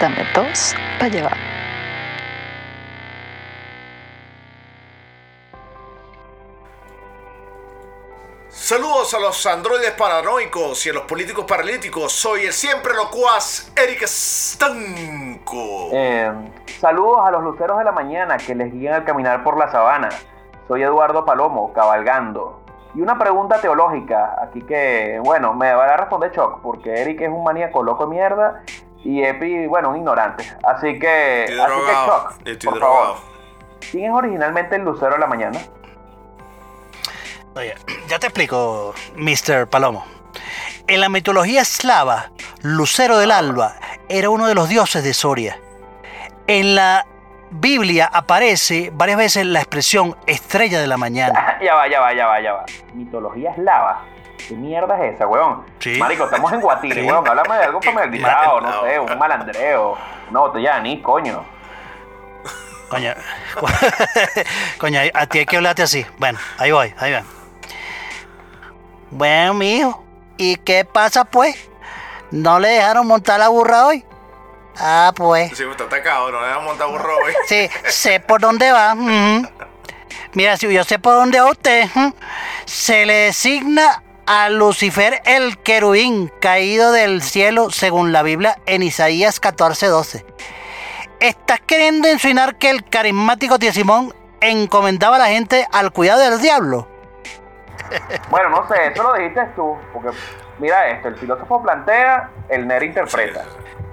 Dame dos para llevar. Saludos a los androides paranoicos y a los políticos paralíticos. Soy el siempre locuaz Eric Stanco. Eh, saludos a los luceros de la mañana que les guían al caminar por la sabana. Soy Eduardo Palomo, cabalgando. Y una pregunta teológica, aquí que, bueno, me va a responder Choc, porque Eric es un maníaco loco de mierda y Epi, bueno, un ignorante. Así que, Estoy así que drogado. Estoy por drogado. favor. ¿Quién es originalmente el lucero de la mañana? Oye, ya te explico, Mr. Palomo. En la mitología eslava, Lucero del Alba era uno de los dioses de Soria. En la Biblia aparece varias veces la expresión estrella de la mañana. ya va, ya va, ya va, ya va. Mitología eslava. ¿Qué mierda es esa, weón? Sí. Marico, estamos en Guatire, Sí. weón. Háblame de algo familiarizado, Ma- no sé, un malandreo. Una botella de anís, coño. Coño, coño, a ti hay que hablarte así. Bueno, ahí voy, ahí va. Bueno, mijo, ¿y qué pasa pues? ¿No le dejaron montar la burra hoy? Ah, pues. Sí, me está atacado, no le a montar burro hoy. Sí, sé por dónde va. Mira, si yo sé por dónde va usted, se le designa a Lucifer el querubín caído del cielo según la Biblia en Isaías 14:12. ¿Estás queriendo insinuar que el carismático tío Simón encomendaba a la gente al cuidado del diablo? Bueno, no sé, eso lo dijiste tú, porque mira esto, el filósofo plantea, el nerd interpreta.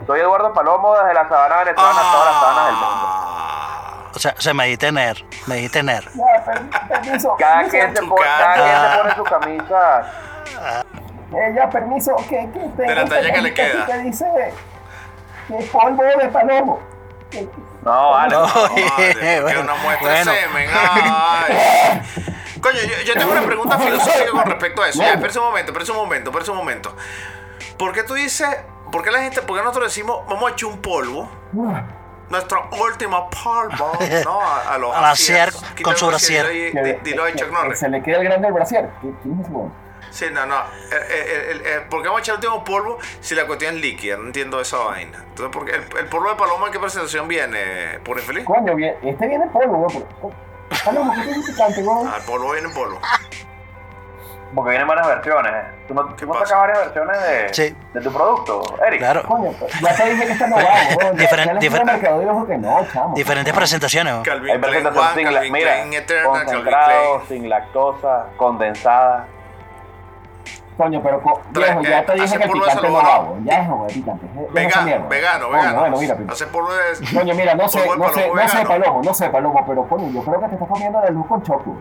Soy Eduardo Palomo desde la sabana venezolana a todas las sabanas del mundo. Ah, O sea, o sea, me dijiste ner, me dijiste ner. Ya, per- permiso. Cada quien, se tu pone, cada cara. quien se pone su camisa. Eh, ya, permiso. Que, que, te- De la talla que le que- queda. Que dice que es polvo de palomo. No, vale. No. Bueno, una muestra bueno. de semen. Ay. Coño, yo, yo tengo una pregunta filosófica con respecto a eso. Ya, espérese un momento, espérese un momento, espérese un momento. ¿Por qué tú dices, por qué la gente, por qué nosotros decimos, vamos a echar un polvo? Nuestro último polvo, ¿no? A, a los A vaciar asiers. con su brasier. Dilo de que- Chuck Norris. se le queda el grande del brasier. ¿Qui- ¿Quién es ese weón? Sí, no, no. Eh, eh, el- el- ¿Por qué vamos a echar el último polvo si la cuestión es líquida? No entiendo esa vaina. Entonces, ¿por qué el, el polvo de paloma en qué presentación viene? ¿Por infeliz? Coño, bien, este viene polvo, weón. pero- Palomo, ¿qué tiene picante, weón? Ah, el polvo viene en polvo. Porque vienen varias versiones. ¿Tú no, tú no pasa? sacas varias versiones de, Sí. de tu producto, Eric? Claro. Coño, pues, ya te dije que está no va, weón. Ya- Diferen- ya le dije diferen- al mercadeo dijo que no, chamo. Diferentes presentaciones. ¿no? Hay Calvin Klein presentación One, sin, la, Calvin mira, Klein Calvin concentrado, Klein. sin lactosa, condensada. Coño, pero co- viejo, ya te eh, dije que el picante no salvador. weón. Ya es no, picante. Vegano, mierda. vegano, Coño, vegano. Bueno, mira. Hace polvo de. Coño, mira, no sé, no sé, palomo no sé vegano. palomo, no sé palomo, pero coño, yo creo que te estás comiendo la luz con choco.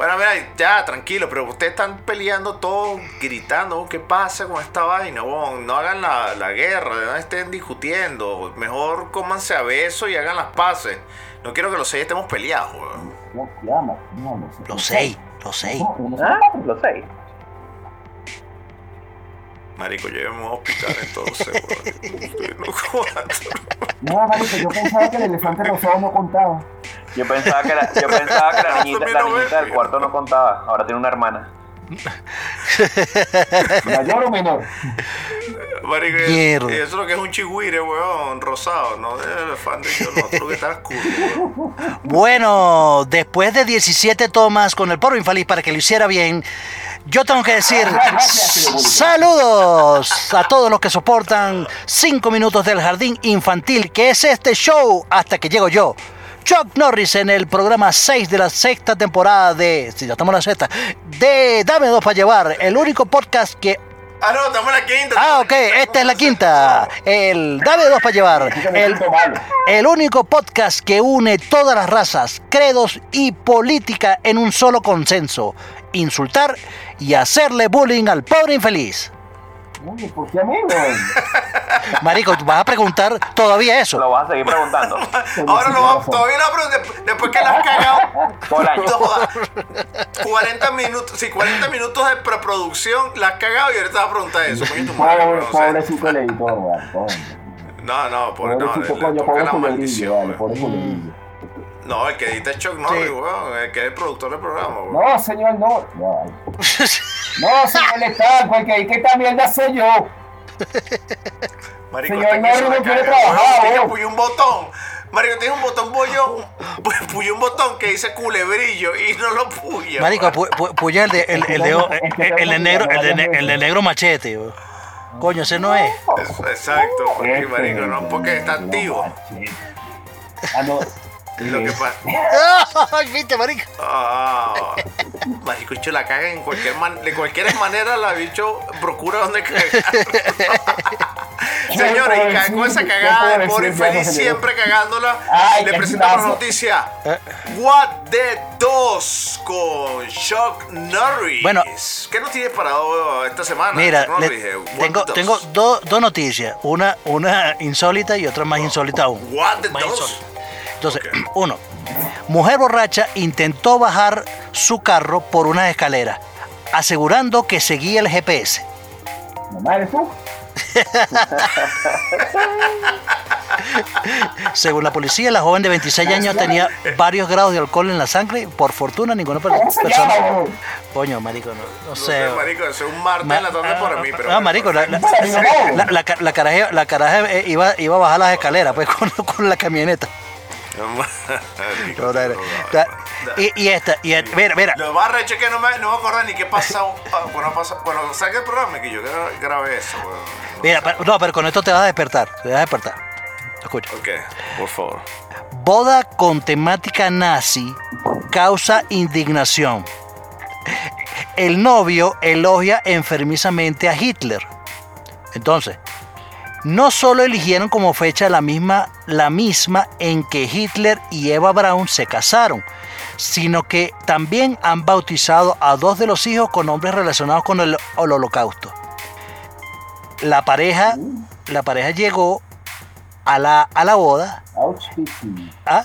Bueno, mira, ya, tranquilo, pero ustedes están peleando todos, gritando, ¿qué pasa con esta vaina? weón? no hagan la, la guerra, no estén discutiendo. Mejor cómanse a beso y hagan las paces. No quiero que los seis estemos peleados, weón. Los seis, los seis. Ah, lo sé. Marico, llévenme a un hospital entonces, weón. No marico, yo pensaba que el elefante rosado no contaba. Yo pensaba que la, yo pensaba que la niñita, la niñita del cuarto no contaba. Ahora tiene una hermana. ¿Mayor o menor? Marico, y- eso es lo que es un chigüire, weón, rosado, no de elefante, yo no, creo que está oscuro, weón. Bueno, después de 17 tomas con el polvo infeliz para que lo hiciera bien, yo tengo que decir saludos a todos los que soportan 5 minutos del jardín infantil, que es este show hasta que llego yo. Chuck Norris en el programa 6 de la sexta temporada de, si ya estamos en la sexta, de Dame dos para llevar, el único podcast que Ah, no, estamos en la quinta. Ah, ok, esta es la quinta. El Dame dos para llevar. El, el único podcast que une todas las razas, credos y política en un solo consenso. Insultar y hacerle bullying al pobre infeliz. Oye, ¿por qué a mí, weón? Marico, ¿tú vas a preguntar todavía eso? Lo vas a seguir preguntando. Ahora lo vamos, todavía no, pero de- después que la has cagado Todo el año. toda, 40 minutos, sí, 40 minutos de preproducción, la has cagado y ahorita vas a preguntar eso. Madre, Pobre, pobrecito el editor, weón. pobre. No, no, por, no, Pobrecito, le, le coño, toca pobre la maldición. vale, pobre. No, el que edita es Chuck Norris, weón, el que es el productor del programa, weón. No, señor, no. No, no señor Estanco, el que hay que esta mierda soy yo. Marico, Señor me no quiere trabajar, puyo un botón. Marico, tiene un botón bollón. Puyo un botón que dice culebrillo y no lo puya. Marico, weón. pu- pu- puya el de, el, el de, el, el de negro, el de, ne- el de negro machete. weón. Coño, ese no es. Exacto, porque, Este, marico, no, porque está activo. Ah, no. Lo que pasa. Ay, viste, marico. Ah, marico, bicho la caga en cualquier man- de cualquier manera la bicho procura donde cagar. Señores, y ca- con esa cagada de pobre infeliz siempre cagándola, Ay, le presentamos la noticia. Eh. What the 2 con Chuck Norris. Bueno. ¿qué nos tienes parado esta semana? Mira, le- eh, tengo, tengo dos? dos dos noticias. Una, una insólita y otra más insólita aún. What the Más 2? Entonces, uno. Mujer borracha intentó bajar su carro por una escalera, asegurando que seguía el GPS. Mamá, ¿eres tú? Según la policía, la joven de 26 años tenía varios grados de alcohol en la sangre. Por fortuna, ninguna per- ¿Cómo se persona. Coño, marico, no, no No sé. sé, marico, es un martes la tarde para mí, pero. Ah, marico, la, la, Bueno, no. la, la, ca- la caraja, la caraja, eh, iba, iba a bajar las escaleras pues con, con la camioneta. No, no. Y, y esta, y esta, mira, mira, Lo más recho es que no me, no me acuerdo ni qué pasó ah, cuando, pasó, cuando saqué el programa que yo gra- grabé eso, mira, pero- no, pero con esto te vas a despertar, te vas a despertar. Escucha. Ok, por favor. Boda con temática nazi causa indignación. El novio elogia enfermizamente a Hitler. Entonces, no solo eligieron como fecha la misma, la misma en que Hitler y Eva Braun se casaron, sino que también han bautizado a dos de los hijos con nombres relacionados con el, el holocausto. La pareja, la pareja llegó a la, a la boda Auschwitz. ¿Ah?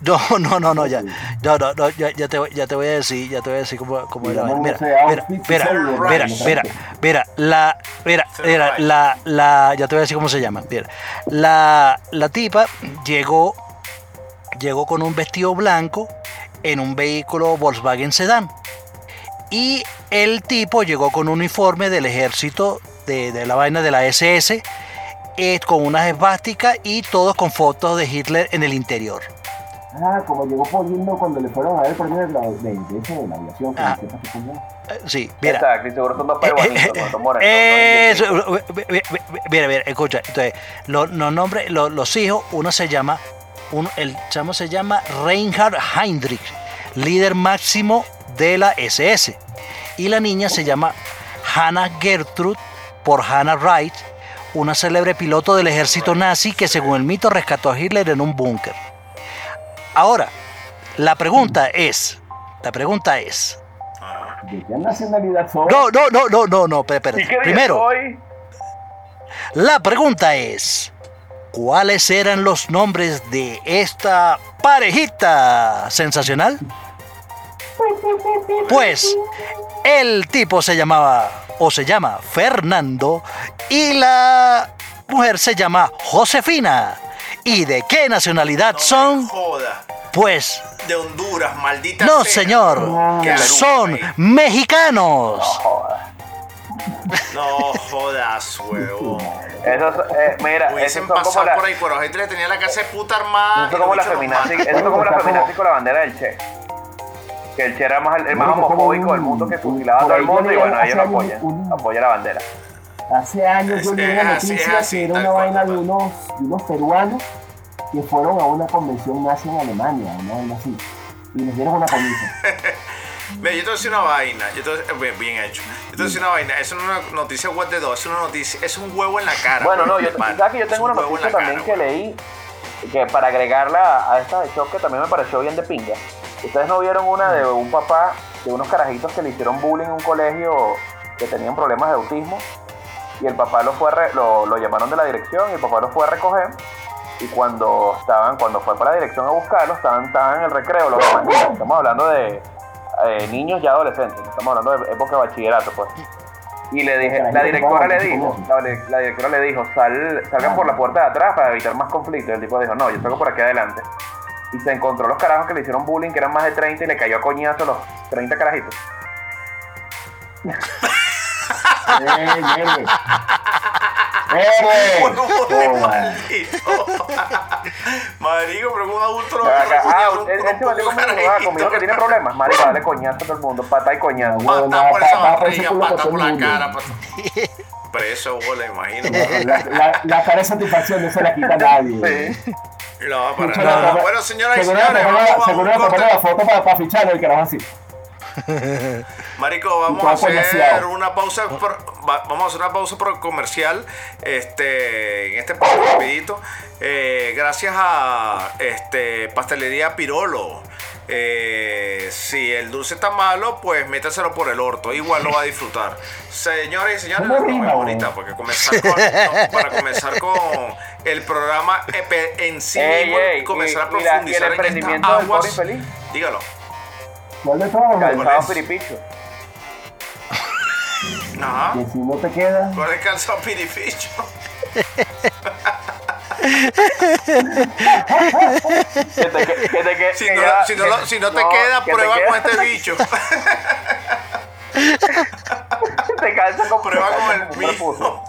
No, no, no, no, ya. No, no, no, ya, ya, te, voy- ya te voy a decir, ya te voy a decir cómo, cómo era. Mira, mira, mira, mira, mira, mira, la, mira, mira, la, ya te voy a decir cómo se llama. Mira, la, la tipa llegó, llegó con un vestido blanco en un vehículo Volkswagen Sedán. Y el tipo llegó con un uniforme del ejército de, de la vaina de la SS, eh, con unas esvásticas y todos con fotos de Hitler en el interior. Ah, como llegó Polindo cuando le fueron a dar el premio de la, de, de, de la aviación. que Ah. no sepa. Eh, Sí, mira. Eh, son Eso, mira, mira, escucha. Entonces, los, los nombres, los, los hijos, uno se llama, uno, el chamo se llama Reinhard Heinrich, líder máximo de la SS. Y la niña se llama Hannah Gertrude por Hannah Wright, una célebre piloto del ejército nazi que según el mito rescató a Hitler en un búnker. Ahora, la pregunta es, la pregunta es, ¿De qué nacionalidad no, no, no, no, no, no, espérate, ¿Y qué día Primero, soy? La pregunta es, ¿cuáles eran los nombres de esta parejita sensacional? Pues el tipo se llamaba o se llama Fernando y la mujer se llama Josefina. ¿Y de qué nacionalidad son? Joda. Pues De Honduras, maldita no, sea. señor, son mexicanos. No jodas, huevón. Esos, eh, mira, esos Hubiesen son como pasado la, por ahí, pero gente le tenía la casa de puta armada. esos son y como la feminazi, esos son como la feminazi con la bandera del Che. Que el Che era más, el más homofóbico del un- mundo que fusilaba a todo el mundo y bueno, ellos lo años apoyan, apoyan la bandera. Hace años yo leí una noticia que era una vaina de unos, de unos peruanos que fueron a una convención nazi en Alemania, una vaina así. Y les dieron una camisa. Mira, yo te voy a decir una vaina. Yo te voy a- bien, bien hecho. Yo te voy a decir una vaina. Es una noticia web de dos. Es una noticia. Es un huevo en la cara. Bueno, no, yo, pana. ¿sabes que yo tengo un una noticia también cara, que leí que para agregarla a esta de shock que también me pareció bien de pinga. Ustedes no vieron una de un papá de unos carajitos que le hicieron bullying en un colegio que tenían problemas de autismo y el papá lo fue a re- lo, lo llamaron de la dirección y el papá lo fue a recoger y cuando estaban cuando fue para la dirección a buscarlo estaban, estaban en el recreo estamos hablando de eh, niños y adolescentes estamos hablando de época de bachillerato pues y le dije, la directora le dijo, la, la directora le dijo, Sal, salgan por la puerta de atrás para evitar más conflictos. Y el tipo dijo, no, yo salgo por aquí adelante. Y se encontró los carajos que le hicieron bullying, que eran más de 30, y le cayó a coñazo a los 30 carajitos. Eh. ¡Eh! Joda. maldito. Marico, pero un adulto lo Ah, conmigo, carajito. ah, conmigo que tiene problemas. Marico, dale coñazo a todo el mundo. Pata y coñazo. Pata por esa barriga, pata por la cara. Preso, bola, imagino. La, cara de satisfacción no se la quita nadie. No, para nada. Bueno, señoras y señores, vamos, a la foto para, para ficharlo y que así. Marico, vamos a hacer coñaseado. una pausa por- va- vamos a hacer una pausa por comercial este en este rapidito. Eh, gracias a este pastelería Pirolo. Eh, si el dulce está malo, pues métaselo por el orto, igual lo va a disfrutar. Señores y señores, ¿Cómo nos rima, vemos güey? ahorita porque comenzar con, no, para comenzar con el programa EP en sí Ey, mismo ey, y comenzar y- a y la- y el profundizar en estas aguas. Dígalo. ¿Cuál de todos? Calzado piripicho. Ajá. Que si no te queda. ¿Cuál es calzado pirificho? Que te, que, que te que- Si no, si no, lo- si no te no, queda, que te prueba queda- con este bicho. Te calza con Prueba con el mismo.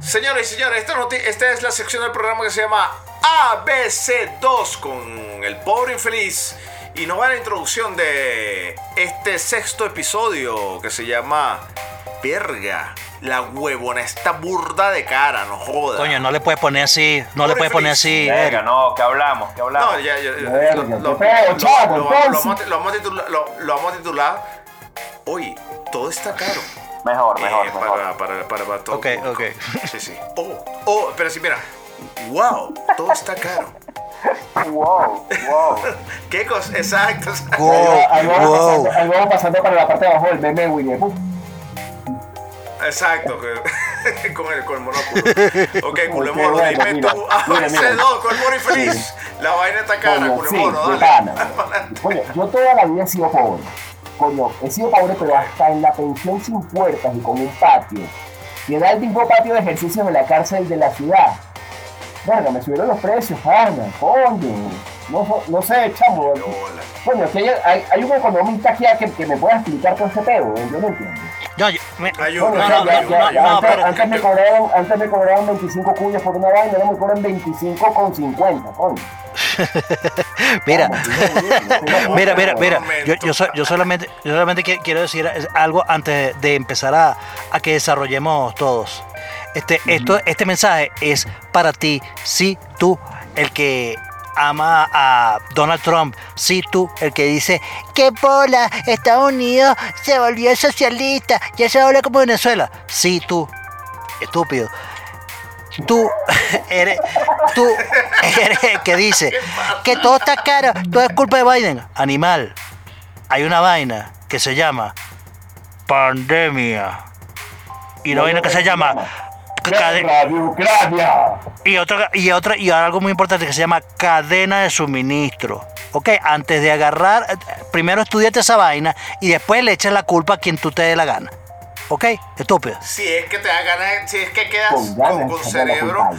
Señores y señores, esta, esta es la sección del programa que se llama ABC2 con el pobre infeliz. Y nos va a la introducción de este sexto episodio que se llama Verga. La huevona, esta burda de cara, no joda. Coño, no le puedes poner así, no le puedes poner así. Eric. no, que hablamos, que hablamos. No, ya, ya, ya, Verga, lo, lo- vamos a- titular, lo, lo vamos a titular. Oye, todo está caro. Mejor, mejor, Eh, mejor. para, para, para, para todo. Ok, ok. Sí, sí. Oh, oh, pero sí, mira. Wow, todo está caro. Wow, wow. ¿Qué cosa? Exacto. exacto. Ahí Wow, va- ahí vamos wow. pasando- ahí vamos pasando para la parte de abajo del meme de Winnie. Exacto. que- con el con el monóculo. Ok, culemono, bueno, dime mira, tú. mira, mira. ABC2, culemono y feliz. La vaina está cara, Coño, sí, dale. Coño, yo toda la vida he sido pobre. Coño, he sido pobre, pero hasta en la pensión sin puertas y con un patio. Que da el mismo patio de ejercicios de la cárcel de la ciudad. Verga, me subieron los precios, pana, coño. No, no sé, chamo. Coño, que hay, hay, hay un economista aquí que, que me pueda explicar todo ese pedo, ¿eh? yo no entiendo. No, yo- me- no, ya- ya- ya antes, pero- antes me cobraban, antes me cobraban 25 cuyas por una vaina, ahora me cobran 25 con 50, coño. mira, mira, mira, mira. Yo, yo, so- yo solamente, yo solamente qui- quiero decir es- algo antes de empezar a, a que desarrollemos todos. Este, esto, este mensaje es para ti, si tú, el que ama a Donald Trump, si tú, el que dice que bola, Estados Unidos se volvió socialista, ya se habla como Venezuela. Si tú, estúpido. Tú eres, tú eres el que dice que todo está caro, todo es culpa de Biden. Animal, hay una vaina que se llama pandemia. Y una vaina que se llama de Ucrania. y otra y otra y algo muy importante que se llama cadena de suministro. Ok, antes de agarrar, primero estudiate esa vaina y después le echas la culpa a quien tú te dé la gana. Ok, estúpido. Si es que te da ganas, si es que quedas Con con, cerebro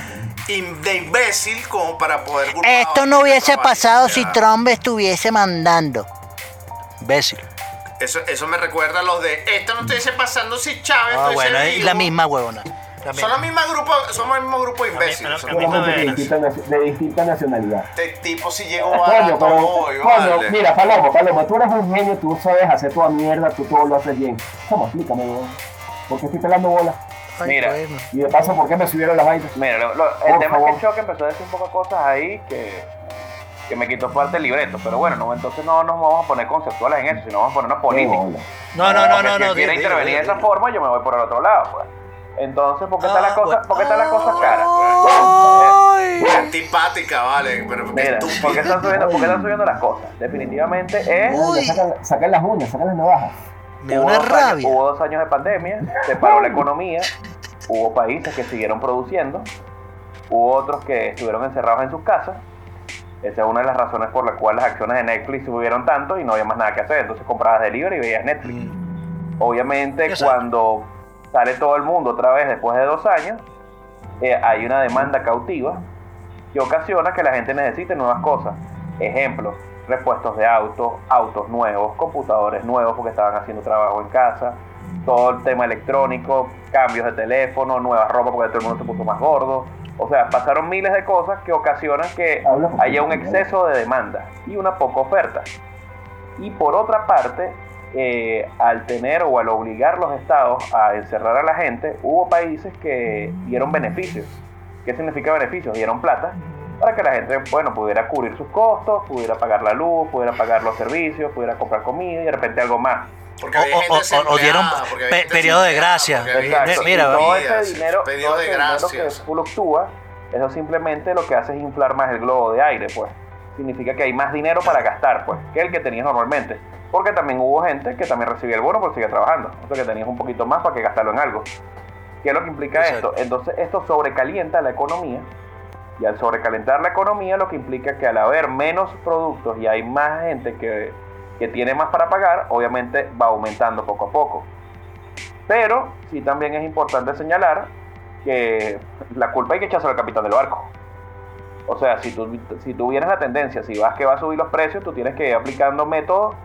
de imbécil como para poder culpar Esto no hubiese vaina. pasado si. Trump estuviese mandando. Imbécil. Eso, eso me recuerda a los de esto no estuviese pasando si Chávez Ah, estuviese bueno, es vivo". la misma huevona. Son misma. la misma grupo, somos el mismo grupo de imbéciles. pero- somos a mí me Solamente de distinta, nacio- de distinta nacionalidad. Este tipo si llegó Coño, barato pero, hoy, coño, vale. mira, Palomo, Palomo, tú eres un genio, tú sabes hacer toda mierda, tú todo lo haces bien. ¿Cómo? Explícame, weón. ¿Por qué estoy pelando bola? Ay, Mira. bueno. Y de paso, ¿por qué me subieron las vainas? Mira, lo- lo- el Por tema es favor. que Choque empezó a decir un poco cosas ahí que, que me quitó parte del libreto. Pero bueno, no, entonces no nos vamos a poner conceptuales en eso, sino vamos a poner una Qué política. bola. No, no, no, Porque no, si no. quiere intervenir de esa forma, yo me voy por el otro lado, pues. Entonces, ¿por qué está Ah, la cosa, bueno. por qué está la cosa cara? Antipática, vale, pero Mira. ¿por qué, están subiendo, por qué están subiendo las cosas? Definitivamente es... Sacan, sacan las uñas, sacan las navajas. Me da hubo una dos años- rabia. hubo dos años de pandemia, se paró la economía, hubo países que siguieron produciendo, hubo otros que estuvieron encerrados en sus casas. Esa es una de las razones por las cuales las acciones de Netflix subieron tanto y no había más nada que hacer. Entonces comprabas delivery y veías Netflix. Obviamente Exacto. cuando sale todo el mundo otra vez después de dos años, eh, hay una demanda cautiva que ocasiona que la gente necesite nuevas cosas. Ejemplo, repuestos de autos, autos nuevos, computadores nuevos porque estaban haciendo trabajo en casa, todo el tema electrónico, cambios de teléfono, nueva ropa porque todo el mundo se puso más gordo. O sea, pasaron miles de cosas que ocasionan que haya un exceso de demanda y una poca oferta. Y por otra parte, eh, al tener o al obligar los estados a encerrar a la gente, hubo países que dieron beneficios. ¿Qué significa beneficios? Dieron plata para que la gente, bueno, pudiera cubrir sus costos, pudiera pagar la luz, pudiera pagar los servicios, pudiera comprar comida y de repente algo más. Porque O- había o- gente o- o desempleada, dieron porque había pe- gente periodo de gracia. Exacto. Mira, y todo ese dinero, de ese dinero que fluctúa, eso simplemente lo que hace es inflar más el globo de aire, pues. Significa que hay más dinero para gastar, pues, que el que tenías normalmente. Porque también hubo gente que también recibía el bono porque sigue trabajando. O sea que tenías un poquito más para que gastarlo en algo. ¿Qué es lo que implica Exacto. esto? Entonces esto sobrecalienta la economía. Y al sobrecalentar la economía lo que implica que al haber menos productos y hay más gente que, que tiene más para pagar, obviamente va aumentando poco a poco. Pero sí también es importante señalar que la culpa hay que echársela al capitán del barco. O sea, si tú, si tú vienes la tendencia, si vas que va a subir los precios, tú tienes que ir aplicando métodos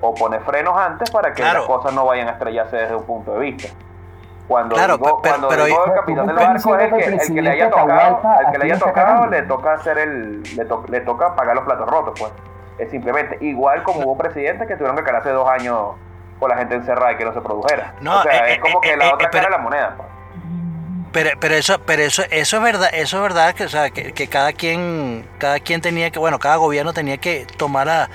o poner frenos antes para que Claro. las cosas no vayan a estrellarse desde un punto de vista. Cuando Claro, digo, pero- cuando pero- digo el capitán del barco es el que, el el que le haya tocado, al que le haya tocado, le toca hacer el, le, to- le toca pagar los platos rotos, pues. Es simplemente igual como hubo presidentes que tuvieron que quedar hace dos años con la gente encerrada y que no se produjera. No, o sea, eh, es como eh, que eh, la eh, otra pero- cara de la moneda, pues. Pero, pero eso, pero eso, eso es verdad, eso es verdad que, o sea, que, que cada quien, cada quien tenía que, bueno, cada gobierno tenía que tomar la,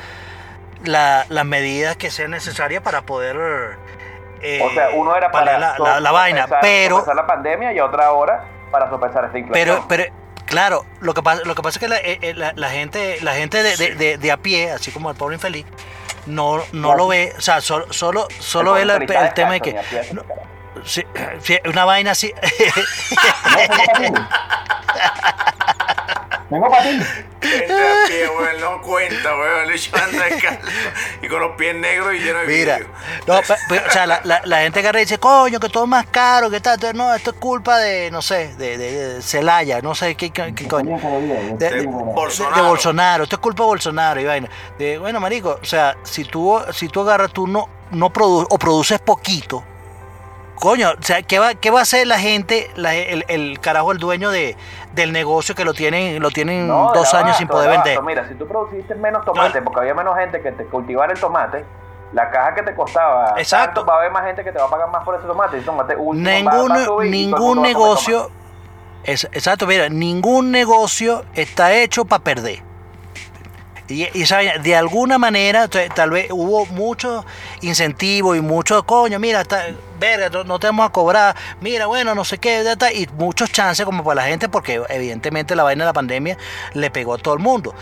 la- las medidas que sean necesarias para poder eh, O sea, uno era para la, la- la vaina, sopesar- pero, sopesar la pandemia y otra hora para sopesar esta inflación. pero, pero, claro, lo que pasa, lo que pasa es que la, eh, eh, la- la gente, la gente de, de- de- de a pie, así como el pobre infeliz, no, no lo ve, o sea, solo, solo, solo ve el, pobre tema de que una vaina así. No, tengo patines. Tengo patines. Gente a pie, weón, no cuenta, weón. Le anda descalzo y con los pies negros y lleno de Mira, vidrio. no, o sea, la, la, la gente agarra y dice, coño, que todo es más caro, que tal, entonces, no, esto es culpa de, no sé, de, de, de Celaya, no sé qué, qué, qué coño. Que De, que de- Bolsonaro. de Bolsonaro, esto es culpa de Bolsonaro y vaina. De, bueno, marico, o sea, si tú, si tú agarras, tú no, no produ o produces poquito, coño, o sea, ¿qué va, qué va a hacer la gente, la- el, el carajo, el dueño de, del negocio que lo tienen, lo tienen No, dos años sin poder de vender? Mira, si tú produciste menos tomate, porque había menos gente que te cultivara el tomate, la caja que te costaba Exacto. tanto, va a haber más gente que te va a pagar más por ese tomate. Y tomate último va- ningún, va subir negocio, es- exacto, mira, ningún negocio está hecho para perder. Y, vaina, de alguna manera, tal vez hubo mucho incentivo y mucho, coño, mira, está, verga, no, te vamos a cobrar, mira, bueno, no sé qué, y muchos chances como para la gente, porque evidentemente la vaina de la pandemia le pegó a todo el mundo.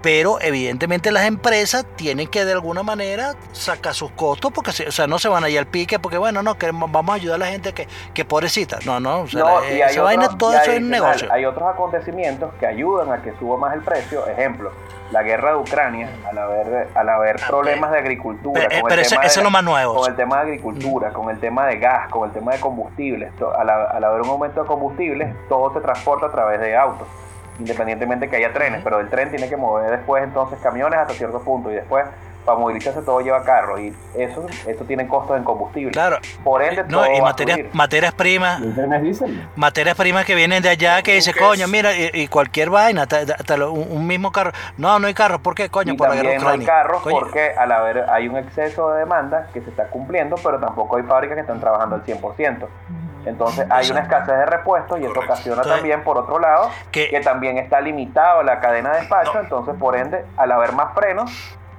Pero evidentemente las empresas tienen que de alguna manera sacar sus costos porque o sea, no se van a ir al pique porque bueno, no, que vamos a ayudar a la gente que, que pobrecita. No, no, o sea, No, la- y hay esa vaina, otros- todo eso es negocio. Hay otros acontecimientos que ayudan a que suba más el precio. Ejemplo, la guerra de Ucrania, al haber, al haber problemas de agricultura. Pero, eh, con el tema de es lo más nuevo. Con el tema de agricultura, con el tema de gas, con el tema de combustibles. Al, al haber un aumento de combustibles, todo se transporta a través de autos. Independientemente que haya trenes, pero el tren tiene que mover después entonces camiones hasta cierto punto y después para movilizarse todo lleva carros y eso, eso tiene costos en combustible. Claro. Por ende, No, todo y materias, materias primas, materias primas que vienen de allá que dice, ¿Qué coño, es? mira, y, y cualquier vaina, hasta, hasta lo- un, un mismo carro. No, no hay carro, ¿por qué, coño? y Por la también no hay carros Coño, porque al haber hay un exceso de demanda que se está cumpliendo, pero tampoco hay fábricas que están trabajando al 100%. Entonces hay una escasez de repuestos y eso Correcto. ocasiona Entonces, también, por otro lado, que- que, también está limitado la cadena de despacho, No. entonces por ende, al haber más frenos,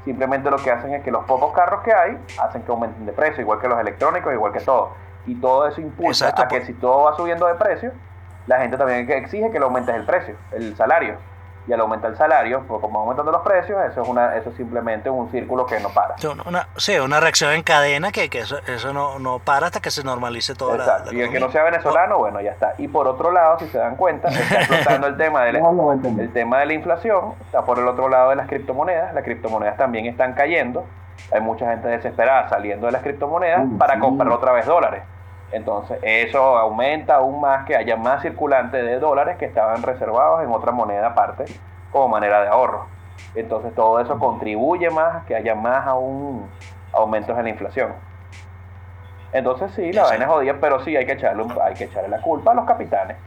simplemente lo que hacen es que los pocos carros que hay hacen que aumenten de precio, igual que los electrónicos, igual que todo. Y todo eso impulsa Exacto, a que si todo va subiendo de precio, la gente también exige que le aumentes el precio, el salario. Y al aumentar el salario, pues como van aumentando los precios, eso es una, eso es simplemente un círculo que no para. Sí, una, sí, una reacción en cadena que, que eso, eso no, no para hasta que se normalice toda la- Exacto. la y el que no sea venezolano, bueno, ya está. Y por otro lado, si se dan cuenta, está explotando el tema del No lo voy a entender. el tema de la inflación, está por el otro lado de las criptomonedas. Las criptomonedas también están cayendo. Hay mucha gente desesperada saliendo de las criptomonedas para sí. comprar otra vez dólares. Entonces, eso aumenta aún más que haya más circulante de dólares que estaban reservados en otra moneda aparte como manera de ahorro. Entonces todo eso contribuye más a que haya más aún aumentos en la inflación. Entonces sí, la vaina es jodida, pero sí hay que, echarle hay que echarle la culpa a los capitanes.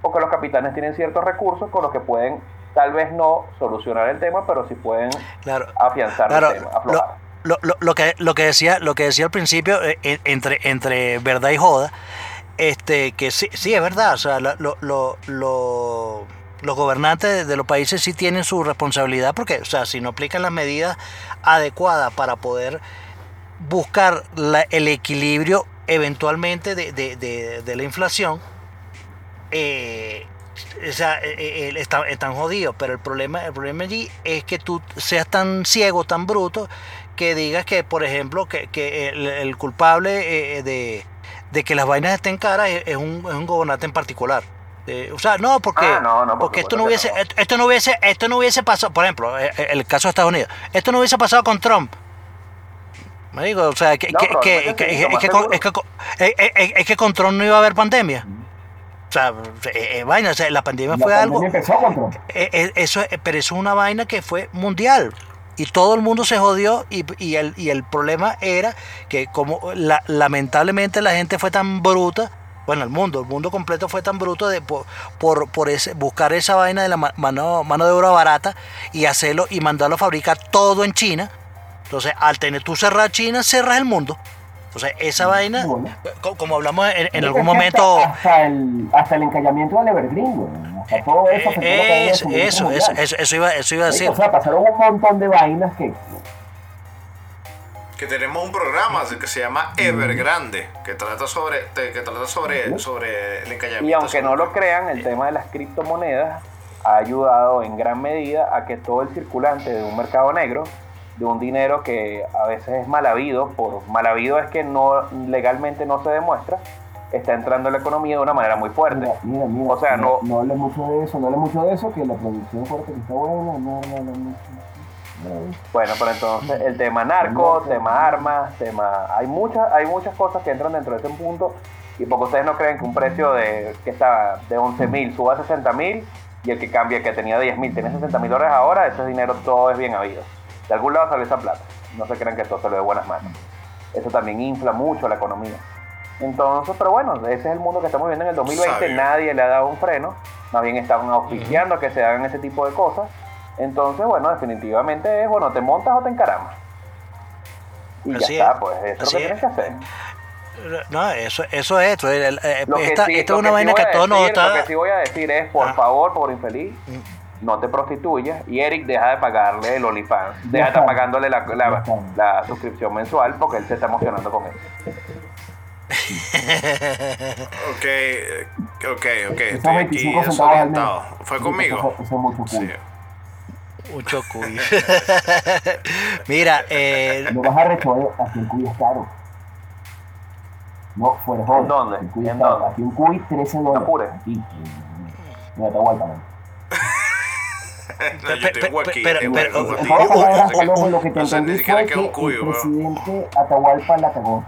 Porque los capitanes tienen ciertos recursos con los que pueden, tal vez no solucionar el tema, pero sí pueden Claro. afianzar Claro, el tema, aflojar. lo, lo- lo que, lo, que decía, lo que decía al principio, eh, entre, entre verdad y joda, este, que sí, sí es verdad, o sea, lo- lo- lo- lo- los gobernantes de, los países sí tienen su responsabilidad, porque, o sea, si no aplican las medidas adecuadas para poder buscar la- el equilibrio eventualmente de, de- de- la inflación, eh, o sea, eh, eh, está- están jodidos, pero el problema, el problema allí es que tú seas tan ciego, tan bruto, que digas que, por ejemplo, que, que el, el culpable eh, de, de que las vainas estén caras es, es un, es un gobernante en particular. Eh, o sea, no, porque, Ah, no, no, por porque esto no hubiese, no. esto no hubiese, esto no hubiese pasado, por ejemplo, eh, eh, el caso de Estados Unidos, esto no hubiese pasado con Trump. Me digo, o sea, que, es, que con, Trump no iba a haber pandemia. O sea, eh, eh, vaina, o sea, la pandemia La fue algo, empezó con Trump. eh, eso, pero eso es una vaina que fue mundial. Y todo el mundo se jodió y, y el, y el problema era que como la- lamentablemente la gente fue tan bruta, bueno, el mundo, el mundo completo fue tan bruto de, por, por, por ese, buscar esa vaina de la ma- mano, mano de obra barata y hacerlo y mandarlo a fabricar todo en China. Entonces, al tener tú cerrar China, cerras el mundo. Entonces, esa vaina, Bueno. como hablamos en, algún que hasta- momento... Hasta, el, hasta el encallamiento del Evergreen, güey. Hasta todo eso la cadena de Eso, eso, eso, eso, iba, eso iba a decir. O sea, pasaron un montón de vainas que. Que tenemos un programa que se llama Evergrande, que trata sobre, que trata sobre, sobre el encallamiento. Y aunque no lo crean, el tema de las criptomonedas ha ayudado en gran medida a que todo el circulante de un mercado negro, de un dinero que a veces es mal habido, por mal habido es que no legalmente no se demuestra, está entrando en la economía de una manera muy fuerte. Mira, mira, mira. O sea, no- No hables mucho de eso, no hables mucho de eso, que la producción fuerte que está buena, no, no, no, no. no. Bueno, pero entonces el tema narco, tema armas, tema hay muchas hay muchas cosas que entran dentro de ese punto y porque ustedes no creen que un precio de que está de 11 mil suba a 60 mil y el que cambia que tenía 10 mil tiene 60 mil dólares ahora, ese dinero todo es bien habido. De algún lado sale esa plata. No se crean que todo sale de buenas manos. Eso también infla mucho la economía. Entonces, pero bueno, ese es el mundo que estamos viviendo en el 2020. Sabio. Nadie le ha dado un freno. Más bien estaban auspiciando que se hagan ese tipo de cosas. Entonces, bueno, definitivamente es, bueno, te montas o te encaramas. Y Así ya está, es. pues eso es lo que tienes es. que hacer. No, eso, eso es esto. el- el- eh, que esta sí- esta lo es una vaina que a a todos nos decir- Lo que está. sí voy a decir es, por Ah. favor, por infeliz, no te prostituyas. Y Eric deja de pagarle el OnlyFans. Deja de estar pagándole la, la, la suscripción mensual porque él se está emocionando con eso. Ok, ok, ok. Estoy aquí 25 centavos al mes. desorientado. ¿Fue conmigo? Eso, eso es mucho Sí. Mucho cuy. Mira, eh, Lo vas a rechover, aquí el cuy es caro. No, fuera de joda. ¿En dónde? Cuy ¿En es caro. Aquí un cuy, 13 dólares. Apure. Aquí. Mira, te aguanta, Palomo, lo que te entendí siquiera fue que el presidente Atahualpa la cagó.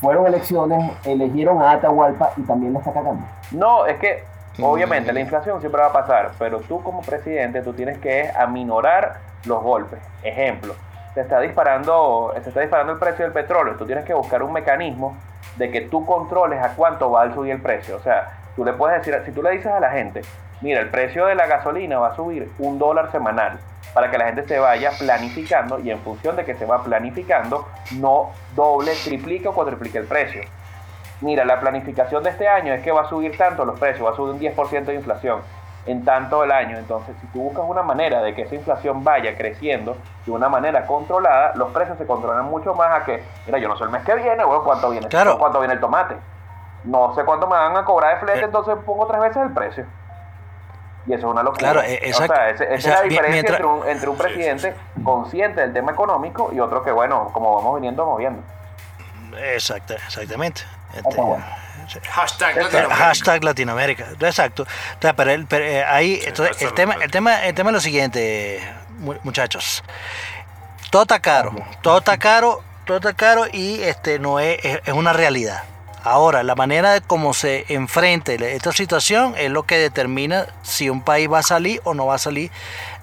Fueron elecciones, eligieron a Atahualpa y también la está cagando. No, es que obviamente la inflación siempre va a pasar, pero tú como presidente tú tienes que aminorar los golpes. Ejemplo, se está disparando, se está disparando el precio del petróleo, tú tienes que buscar un mecanismo de que tú controles a cuánto va a subir el precio. O sea, tú le puedes decir, si tú le dices a la gente, mira, el precio de la gasolina va a subir un dólar semanal para que la gente se vaya planificando y en función de que se va planificando, no doble, triplique o cuadriplique el precio mira, la planificación de este año es que va a subir tanto los precios, va a subir un 10% de inflación en tanto el año. Entonces, si tú buscas una manera de que esa inflación vaya creciendo de una manera controlada, los precios se controlan mucho más a que, mira, yo no sé el mes que viene, bueno, cuánto viene, Claro. cuánto viene el tomate. No sé cuánto me van a cobrar de flete, Eh. entonces pongo tres veces el precio. Y eso es una locura. Claro, eh, exacto. O sea, ese- esa O es la diferencia mientras- entre, un, entre un Sí, sí, presidente consciente del tema económico y otro que, bueno, como vamos viniendo, vamos viendo. exacta, exactamente. Este. Hashtag Eh, Latinoamérica. Hashtag Latinoamérica, exacto. O sea, pero el, pero, eh, ahí, entonces, el tema, el tema, el tema es lo siguiente, mu- muchachos. Todo está caro, todo está caro, todo está caro y este no es, es, es una realidad. Ahora, la manera de cómo se enfrente esta situación es lo que determina si un país va a salir o no va a salir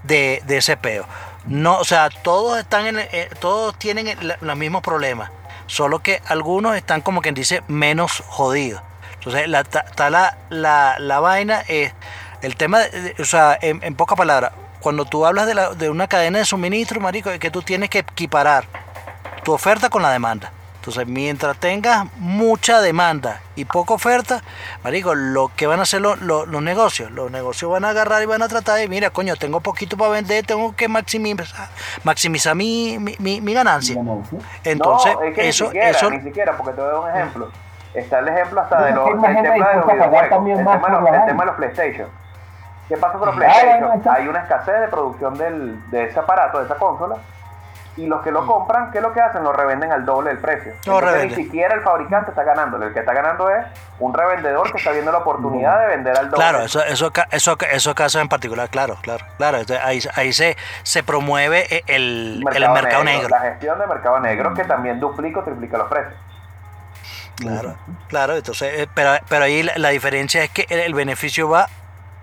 de, ese peo. No, o sea, todos están en, eh, todos tienen los mismos problemas, solo que algunos están como quien dice menos jodidos. Entonces, la, ta- la, la, la vaina es el tema, o sea, en, pocas palabras, cuando tú hablas de, de una cadena de suministro, marico, es que tú tienes que equiparar tu oferta con la demanda. Entonces, mientras tengas mucha demanda y poca oferta, marico, lo que van a hacer los, los- los negocios, los negocios van a agarrar y van a tratar de, mira, coño, tengo poquito para vender, tengo que maximizar, maximizar mi, mi, mi- mi ganancia. Entonces, no, es que eso, ni siquiera, eso, ni siquiera, porque te voy a dar un ejemplo. Está el ejemplo hasta de los, el tema de los videojuegos, el tema, el tema de PlayStation. ¿Qué pasa con los PlayStation? Hay una escasez de producción del, de ese aparato, de esa consola. Y los que lo compran, ¿qué es lo que hacen? Lo revenden al doble del precio. Entonces, revenden. Ni siquiera el fabricante está ganando. El que está ganando es un revendedor que está viendo la oportunidad de vender al doble. Claro, eso, eso, eso, esos casos en particular, claro, claro, claro. Ahí, ahí se, se promueve e- el, el mercado negro. La gestión de mercado negro que también duplica o triplica los precios. Claro, claro. Entonces, eh, pero, pero ahí la, la diferencia es que el, el beneficio va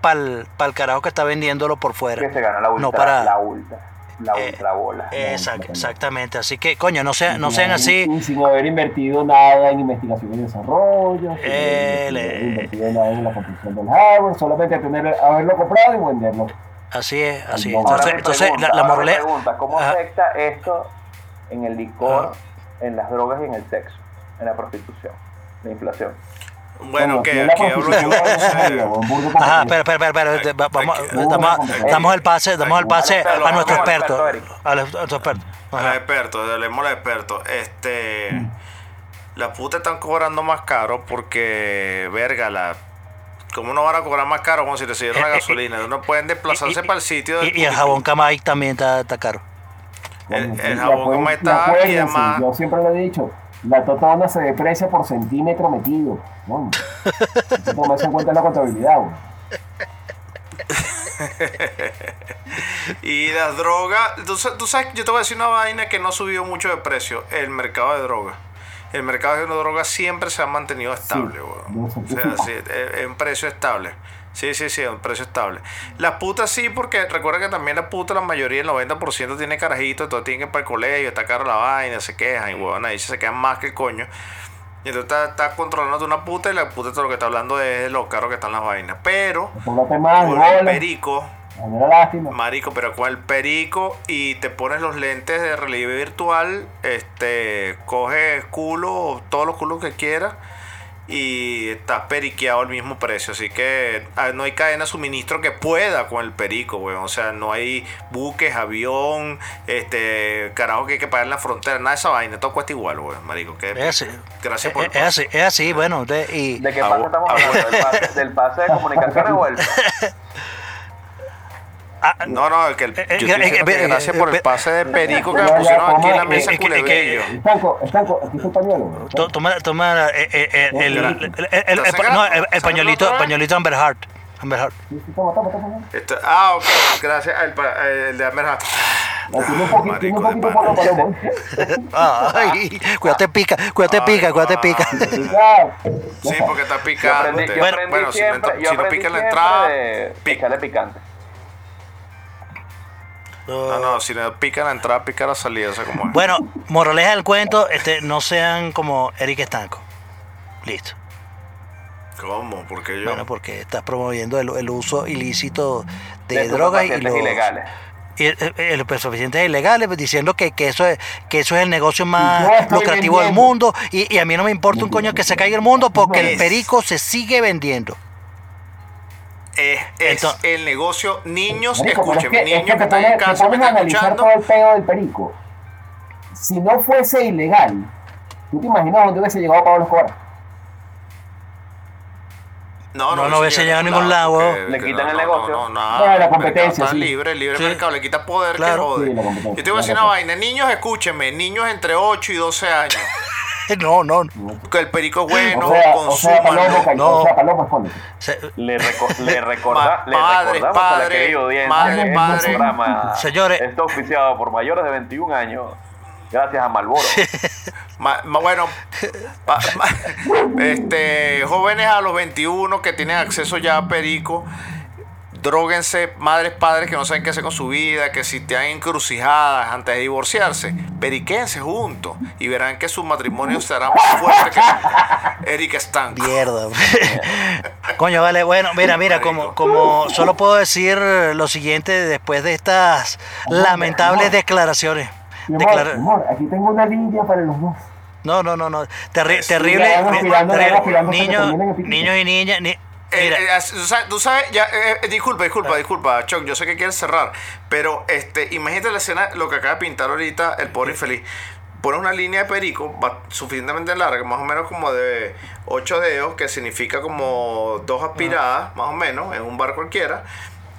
para el carajo que está vendiéndolo por fuera. Que se gana la ultra, No para- la ultra, la Eh, ultra bola. Exact- exactamente. Así que, coño, no, sea, no sean así. Sin haber invertido nada en investigación y desarrollo, sin Eh, haber invertido nada en la construcción del hardware, solamente tener, haberlo comprado y venderlo. Así es, así es. Entonces, entonces pregunta, la, la pregunta, ¿cómo Ajá. afecta esto en el licor, Ajá. en las drogas y en el sexo, en la prostitución, la inflación? Bueno, que la aquí hablo yo. Ajá, pero, pero, pero, va- vamos, damos, damos el pase, damos el pase a nuestro al experto. experto, A nuestro experto. A los Ajá. expertos, hablemos a los expertos. Este. Las putas están cobrando más caro porque, verga, la. ¿Cómo no van a cobrar más caro como si le siguieron la Eh, eh, gasolina? No pueden desplazarse Y- para el sitio del Y, y el jabón Camay también está, está caro. el- jabón y está y además- Yo siempre lo he dicho, la totona se deprecia por centímetro metido. ¿no? Hay que tomarse en cuenta la contabilidad. Y las drogas, tú, tú sabes, yo te voy a decir una vaina que no subió mucho de precio, el mercado de drogas. El mercado de drogas siempre se ha mantenido estable, weón. no O se sea, sí, en precio estable. Sí, sí, sí, en precio estable. Las putas sí, porque recuerda que también las putas, la mayoría, el 90% tiene carajitos, todos tienen que ir para el colegio, está caro la vaina, se quejan, y weón, ahí se quedan más que el coño. Y entonces estás está controlando una puta y la puta todo lo que está hablando es de lo caro que están las vainas. Pero, más, bola, perico, lástima. Marico, pero con el perico y te pones los lentes de relieve virtual, este, coges culo, todos los culos que quieras y estás periqueado al mismo precio. Así que no hay cadena de suministro que pueda con el perico, weón. O sea, no hay buques, avión, este, carajo que hay que pagar en la frontera, nada de esa vaina, todo cuesta igual, weón, marico. Que, Es así. Gracias Es, por el es así, es así, bueno. de- y, ¿De qué Ah, pase estamos ah, hablando? ¿Del pase, del pase de comunicaciones o el...? ah, No, no, que el, yo Eh, eh, diciendo eh, que eh, gracias eh, por el pase de perico que me pusieron aquí en la mesa eh, que- que- culebrillo. Estanco, estanco, aquí está el pañuelo. toma, toma el, el, el- el- el- el- ¿Está no, el- el pañuelito, pañuelito Amber Heart. Amber Heart. Esto- ah, ok, gracias pa- el de Amber Heart. Ah. Ay, cuídate pica, cuídate pica, cuídate pica. Sí, porque está Yo picando. aprendí, yo Bueno, aprendí bueno, si, no pica en la entrada, de pica. picante. No, no, si no pica la entrada, pica la salida, o sea, como es. Bueno, moraleja del cuento, este, no sean como Eric Estanco. Listo. ¿Cómo? Porque yo. Bueno, porque estás promoviendo el, el uso ilícito de, De drogas y los ilegales. y el- el- los estupefacientes ilegales, pues, diciendo que, que eso es que eso es el negocio más lucrativo del mundo y, y a mí no me importa un coño que se caiga el mundo porque el Es- perico se sigue vendiendo. Es, es Entonces- el negocio. Niños, Marico, pero es escuchen, que, es niños que que te están en casa, me analizar escuchando. todo el pedo del perico. Si no fuese ilegal, ¿tú te imaginas dónde hubiese llegado Pablo Escobar? No, No, no hubiese llega llegado a ningún lado, porque- Le que quitan no, el negocio. No, no, nada. No, la competencia, está sí. libre, libre Sí. mercado, le quita poder Claro. que jode. Sí, Yo te voy a decir una vaina. Niños, escúchenme. Niños entre 8 y 12 años. No, no, Que el perico es bueno, o sea, o sea, consúmanlo. no. o sea, Le, reco- le, recorda, Ma- le padre, recordamos a la padre, querida audiencia madre, que padre. este programa Señores. está auspiciado por mayores de 21 años gracias a Malboro. Ma- ma- bueno, pa- ma- este, jóvenes a los 21 que tienen acceso ya a Perico, dróguense, madres, padres que no saben qué hacer con su vida, que si te han encrucijadas antes de divorciarse, periquense juntos y verán que su matrimonio será más fuerte que. Erika Stanco. Mierda. Coño, vale, bueno, mira, mira, como, como solo puedo decir lo siguiente después de estas lamentables declaraciones. Mi amor, Declara- mi amor, aquí tengo una línea para los dos. No, no, no, no. Terri- terrible. Niños, niños y niñas. ni- Eh, eh, tú sabes- ya, eh, eh, disculpa, disculpa, disculpa, Choc, yo sé que quieres cerrar, pero este, imagínate la escena, lo que acaba de pintar ahorita el pobre infeliz. Pones una línea de perico suficientemente larga, más o menos como de 8 dedos, que significa como dos aspiradas, más o menos, en un bar cualquiera,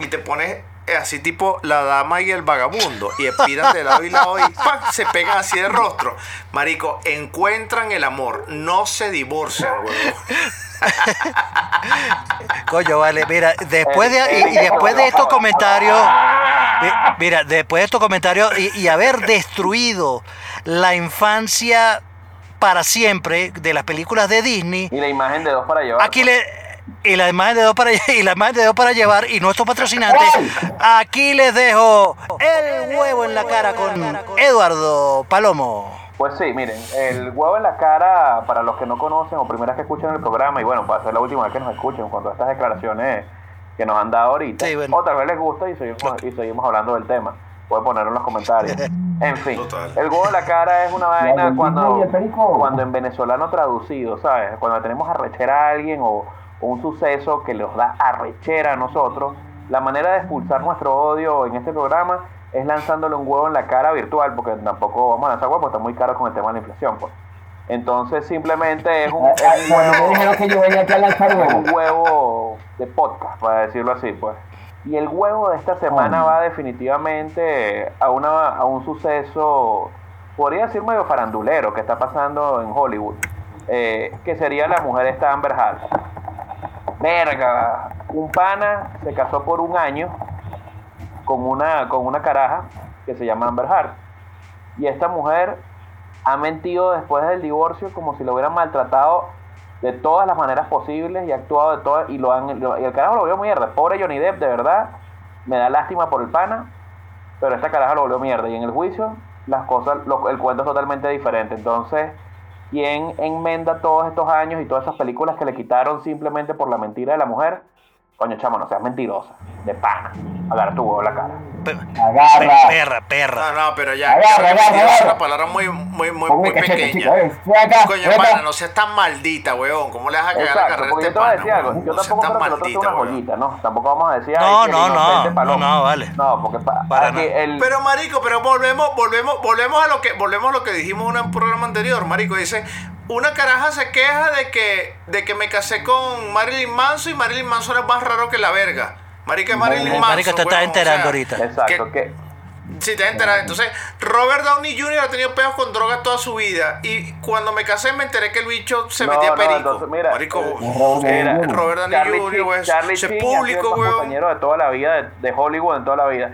y te pones eh, así tipo la dama y el vagabundo, y expiran de lado y lado y ¡pam! se pegan así de rostro. Marico, encuentran el amor, no se divorcian. Coño, vale, mira, después de, y, y después de estos comentarios, mi- mira, después de estos comentarios y, y haber destruido la infancia para siempre de las películas de Disney, Y la imagen de dos para llevar. aquí le y la imagen de dos para y la imagen de dos para llevar y nuestros patrocinantes, aquí les dejo el huevo en la cara con Eduardo Palomo. Pues sí, miren, el huevo en la cara, para los que no conocen o primeras que escuchan el programa, y bueno, para ser la última vez que nos escuchen con todas estas declaraciones que nos han dado ahorita, Sí, bueno. o tal vez les gusta y seguimos, y seguimos hablando del tema. Pueden ponerlo en los comentarios. En fin, Total. el huevo en la cara es una vaina cuando, cuando en venezolano traducido, ¿sabes? Cuando tenemos arrechera a alguien o, o un suceso que nos da arrechera a nosotros, la manera de expulsar nuestro odio en este programa es lanzándole un huevo en la cara virtual, porque tampoco vamos a lanzar huevos, porque está muy caro con el tema de la inflación, pues. Entonces simplemente es un, es huevo, dijeron que yo venía aquí a lanzar es un huevo de podcast, para decirlo así, pues. Y el huevo de esta semana Oh. va definitivamente a, una, a un suceso, podría decir medio farandulero, que está pasando en Hollywood, eh, que sería la mujer esta Amber Heard. Verga, un pana se casó por un año con una, con una caraja que se llama Amber Heard. Y esta mujer ha mentido después del divorcio como si lo hubieran maltratado de todas las maneras posibles y ha actuado de todas y lo han lo- y el carajo lo volvió mierda. Pobre Johnny Depp, de verdad, me da lástima por el pana, pero esta caraja lo volvió mierda y en el juicio las cosas el cuento es totalmente diferente. Entonces, ¿quién enmenda todos estos años y todas esas películas que le quitaron simplemente por la mentira de la mujer? Coño, chamo, no seas mentirosa, de pana. Agarra tu huevo en la cara. Pe- Agarra. Perra, perra. No, no, pero ya, Agarra, agarra, mentirosa es una palabra muy, muy, muy, muy cachete, pequeña. acá, Coño, pana, no seas tan maldita, weón. ¿Cómo le vas a cagar la Exacto, carrera a este te voy a pana, decir algo. Yo No seas tampoco tan creo que el otro sea maldita, una weón. joyita, ¿no? Tampoco vamos a decir. No, no, no, no, no, vale. No, porque pa- Para aquí nada. el. Pero marico, pero volvemos, volvemos, volvemos a lo que, volvemos a lo que dijimos en un programa anterior, marico. Dice, una caraja se queja de que, de que me casé con Marilyn Manson y Marilyn Manson es más raro que la verga. Marica, es Marilyn Manson. Marico, te estás enterando sea, ahorita. Exacto, que-. Sí, te has enterado. Entonces, Robert Downey Jr. ha tenido pedos con drogas toda su vida. Y cuando me casé me enteré que el bicho se No, metía no, perico. entonces, mira, Marico, eh, Mira, Robert Downey Charlie Jr., güey, Charlie ese Sheen ha público, sido weón. compañero de toda la vida, de, de Hollywood en toda la vida.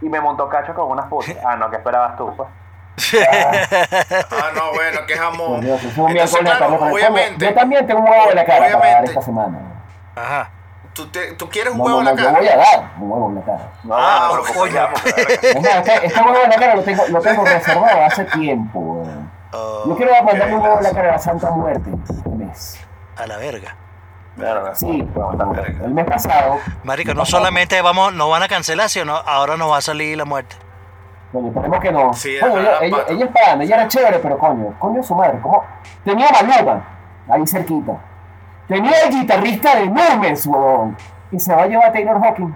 Y me montó cacho con unas putas. Ah, no, ¿qué esperabas tú, pues? Ah, no, bueno, que jamón. Dios, Entonces, claro, obviamente. Yo también tengo un huevo en la cara para dar Obviamente. esta semana. Ajá. Tú, te- tú quieres un No, huevo no, en la yo voy cara. a dar un huevo en la cara. No, Ah. Es más, este, este huevo en la cara lo tengo, lo tengo reservado hace tiempo. weón. Oh, Yo quiero mandarle un huevo en la cara a la Santa Muerte. este mes. a la verga. Sí, el mes pasado. Marico, no solamente vamos, no van a cancelar, sino ahora nos va a salir la muerte. Coño, esperemos que no. Sí, coño, ella, ella, ella es pana, ella era chévere, pero coño, coño su madre, ¿cómo? Tenía Maluma, ahí cerquita. Tenía el guitarrista de Numes, huevón. Y se va a llevar a Taylor Hawking.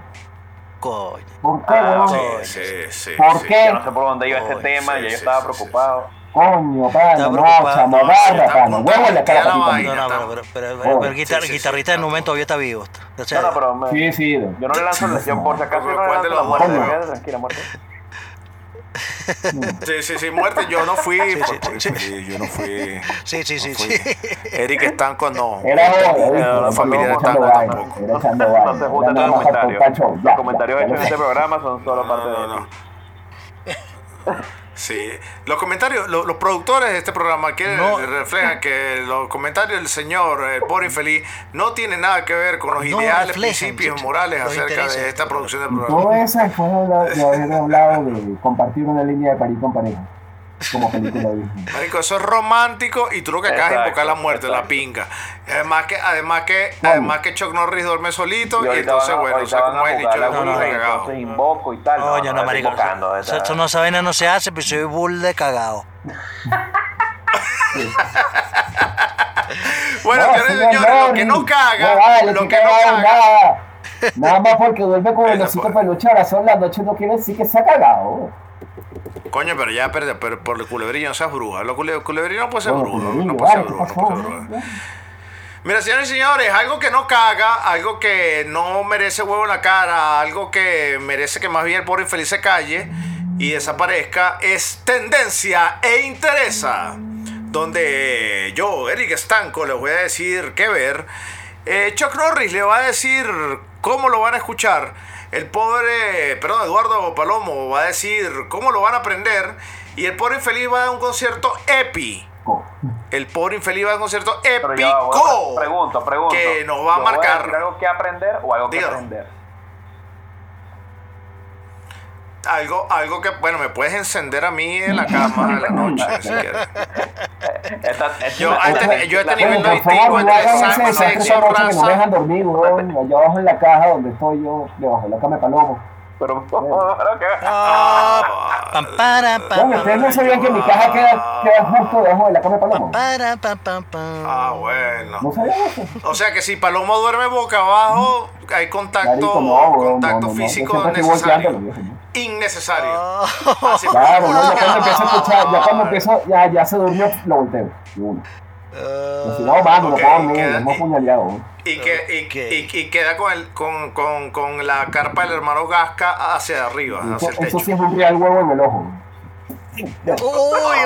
Coño. ¿Por qué, Ah, huevón? Sí, Coño. sí, sí. ¿Por sí. qué? Yo no sé por dónde iba este Coño, tema, sí, ya yo sí, estaba sí, sí, preocupado. Coño, pana, no, chamo, agarra, pana. Huevo en la cara, la. No, no, pero, pero, Oh. el guitarrista en un momento todavía está vivo. O sea, No, no, pero Sí, sí. yo no le lanzo lesión por si acaso, yo no le ¿Cuál lanzo de la Tranquila, muerte. Sí, sí, sí, muerte. Yo no fui. Sí, por- sí, por- sí. sí, Yo no fui. Sí, sí, sí, no sí. fui. Eric Estanco no. Era ¿viste? la familia Estanco tampoco. No se nada los comentarios. Los comentarios hechos en este programa son solo parte de No, no, no. Sí, los comentarios, lo- los, productores de este programa que No. reflejan que los comentarios del señor eh, Boris Feliz no tienen nada que ver con los No ideales, reflejan, principios morales acerca de esta producción del programa. todo eso después de de haber hablado de compartir una línea de París con pareja. Como película Disney. Marico, eso es romántico y tú lo que acabas de invocar la muerte, la pinga. Además que, además que, además que Chuck Norris duerme solito y, entonces, van bueno, o sea, como jugar dicho, la es un no, no, cagado. invoco y tal. Oye, no, estoy marico. invocando, Eso, esa- eso no, esa vaina no se hace, pues soy bull de cagado. Bueno, No, señores señores, lo que no caga, No vale, lo que que no caga. nada. Nada más porque duerme con el Esa osito peluche a las horas de la noche no quiere decir que se ha cagado. Coño, pero ya, pero, pero por el culebrillo no seas bruja. Lo cule, culebrillo no puede ser Bueno, bruja. No puede ser vale, ¿qué bruja, no puede ser bruja. Mira, señores y señores, algo que no caga, algo que no merece huevo en la cara, algo que merece que más bien el pobre infeliz se calle y desaparezca, es tendencia e interesa. Donde yo, Eric Estanco, les voy a decir qué ver. Eh, Chuck Norris le va a decir cómo lo van a escuchar. El pobre, perdón, Eduardo Palomo va a decir cómo lo van a aprender. Y el pobre infeliz va a un concierto EPI. El pobre infeliz va a un concierto épico. pre- pregunto, pregunto. Que nos va a ¿Yo voy marcar. decir algo que aprender o algo que Dígalo. aprender? Algo, algo que, bueno, me puedes encender a mí en la cama en la noche, si quieres. Yo a este, la- yo a este nivel no distingo entre sangre, sexo, noche que no me dejan raza. dormir, weón. Allá abajo en la caja donde estoy yo, debajo de la cama de palomo. Pero, pero que- Ah, Pam, para, pam, Bueno, ustedes no sabían que mi caja queda, queda justo debajo de la cama de palomo. para, pam, pam, pam. ah, bueno. ¿No sabían eso? O sea que si Palomo duerme boca abajo, hay contacto, no, contacto no, no, físico necesario. Innecesario. Oh. Así. Claro, no, ya cuando empiezo a escuchar, ya cuando empiezo, ya, ya se durmió, lo volteo. De una. Pero si no, mano, Ok, no puedo dormir, queda-. ¿no? Y, que, y, Ok. y- y queda con, el, con, con, con la carpa del hermano Gasca hacia arriba, Eso, hacia el eso techo. sí es un real huevo en el ojo. Uy,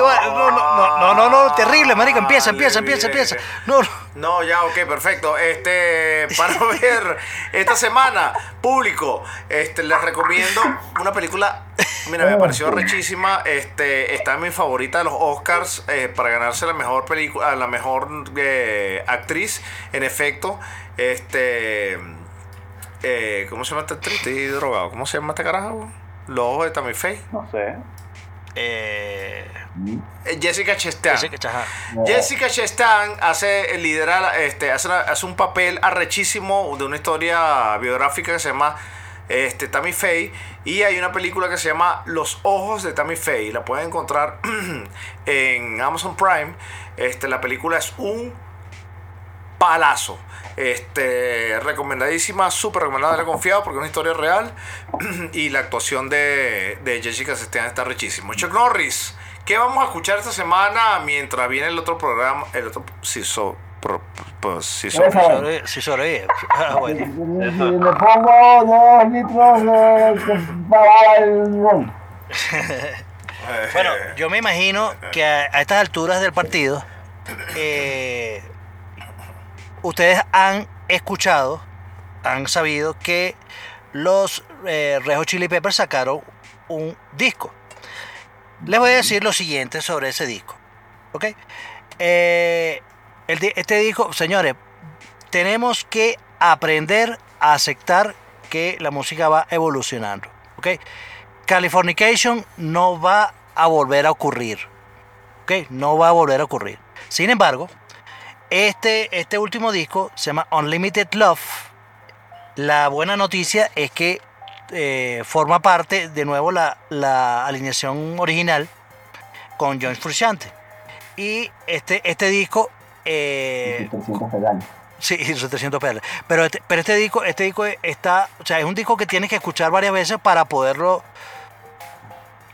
va- no, no, no, no, no, terrible, marico, empieza, empieza, empieza, empieza. No, no. No, ya, ok, perfecto. Este, para ver esta semana, público, este, les recomiendo una película. Mira, me pareció rechísima. Este, está en mi favorita de los Oscars eh, para ganarse la mejor película, la mejor eh, actriz. En efecto, este, eh, ¿cómo se llama esta actriz? Estoy drogado. ¿Cómo se llama esta carajo? Los ojos de Tammy Faye. No sé. Eh, Jessica Chastain. Jessica Chastain hace liderar, este, hace un papel arrechísimo de una historia biográfica que se llama este, Tammy Faye y hay una película que se llama Los ojos de Tammy Faye. La pueden encontrar en Amazon Prime. Este, la película es un palazo. Este, recomendadísima, súper recomendada, le he confiado porque es una historia real y la actuación de, de Jessica Chastain está rechísimo. Chuck Norris, ¿qué vamos a escuchar esta semana mientras viene el otro programa? El otro, sí, so, pro- pues, sí, so- Sobre- Sí, sobrevive. Ah, bueno. Si le pongo dos litros de para el ron. Bueno, yo me imagino que a, a estas alturas del partido, eh, ustedes han escuchado, han sabido que los eh, Red Hot Chili Peppers sacaron un disco. Les voy a decir lo siguiente sobre ese disco. ¿Ok? Eh, este disco, señores, tenemos que aprender a aceptar que la música va evolucionando. ¿Ok? Californication no va a volver a ocurrir. ¿Ok? No va a volver a ocurrir. Sin embargo, este, este último disco se llama Unlimited Love. La buena noticia es que eh, forma parte de nuevo la, la alineación original con John Frusciante. Y este, este disco... eh, 300 pedales. Sí, son 300 pesos. Pero este, pero este disco, este disco está, o sea, es un disco que tienes que escuchar varias veces para poderlo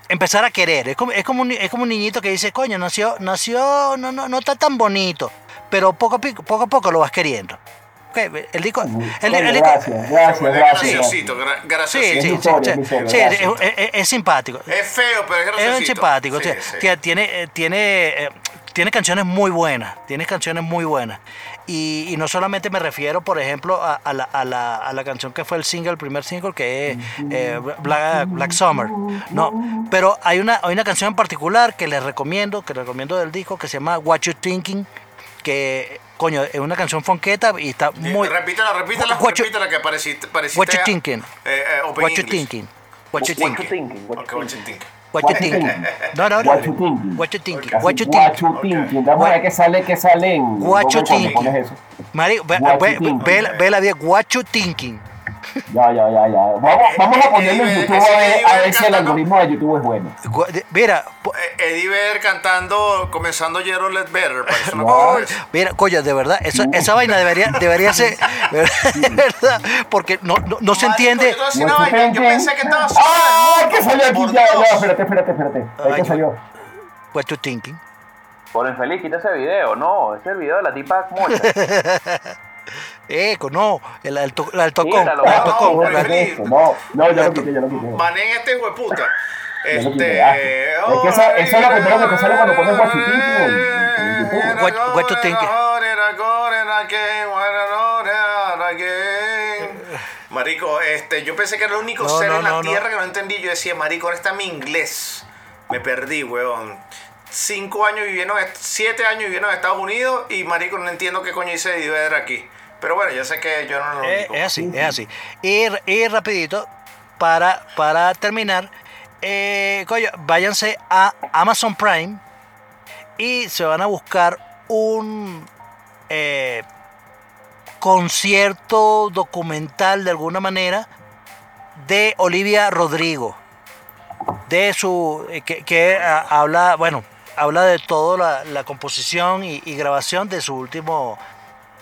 empezar a querer. Es como, es como, un, es como un niñito que dice, coño, nació, nació, no, no, no está tan bonito, pero poco a, pico- poco a poco lo vas queriendo. Ok, El disco, el, el Oye, disco- gracias, gracias, gracias. sí, graciosito. sí, sí, historia, sí, es mi historia, sí, gracias. es, es- es- es simpático. Es feo, pero es graciosito. Es simpático, Sí, o sea, tiene, eh, tiene, eh, tiene canciones muy buenas, tiene canciones muy buenas. Y, y no solamente me refiero, por ejemplo, a, a la, a, la, a la canción que fue el single, el primer single, que es eh, Black, Black Summer. No, pero hay una, hay una canción en particular que les recomiendo, que les recomiendo del disco, que se llama What You Thinking, que, coño, es una canción fonqueta y está muy... repítela, repítela, What you- repítela que pareciste, pareciste What you thinking? Eh, eh, What you thinking? What you What you thinking? thinking? What you Ok, what you thinking? What What you thinking? thinking? No, no, no. What you thinking? What you thinking? What you what thinking? you thinking. Vamos a ver qué sale, qué sale en What you thinking? ve, ve, ve- vela bien. What you thinking? Ya, ya, ya, ya. Vamos, vamos a ponerlo en YouTube a ver, a si el algoritmo de YouTube es bueno. Mira, Eh, Eddie Vedder cantando, comenzando Jero Let Better. Parece una Wow. cosa. mira, coño, de verdad, esa, esa vaina debería, debería ser, de verdad, porque no, no, no se entiende. Yo, you vaina, yo pensé que estaba solo ¡Ah! el ¿Qué mundo, salió aquí? Ya, espérate, espérate, espérate. Ahí que salió. What you thinking? Por infeliz, quita ese video. No, ese es el video de la tipa mocha. Eco, no, el, el, to- el tocón, Quítalo, el no, no, la-. No, no, ya lo quité, ya lo quité. Manen este hijo de puta. Este. Es que esa- eso es lo primero que te sale cuando pones YouTube. What- what you thinking? Marico, este, yo pensé que era el único No, ser no, en la no, no. tierra que no entendí. Yo decía, marico, ahora está mi inglés. Me perdí, weón. Cinco años viviendo, en- siete años viviendo en Estados Unidos y marico, no entiendo qué coño hice de ver aquí. Pero bueno, ya sé que yo no lo único. es así, es así. Y, y rapidito, para, para terminar, eh, coño, váyanse a Amazon Prime y se van a buscar un eh, concierto documental de alguna manera de Olivia Rodrigo. De su. eh, que, que, ah, habla, bueno, habla de toda la, la composición y, y grabación de su último.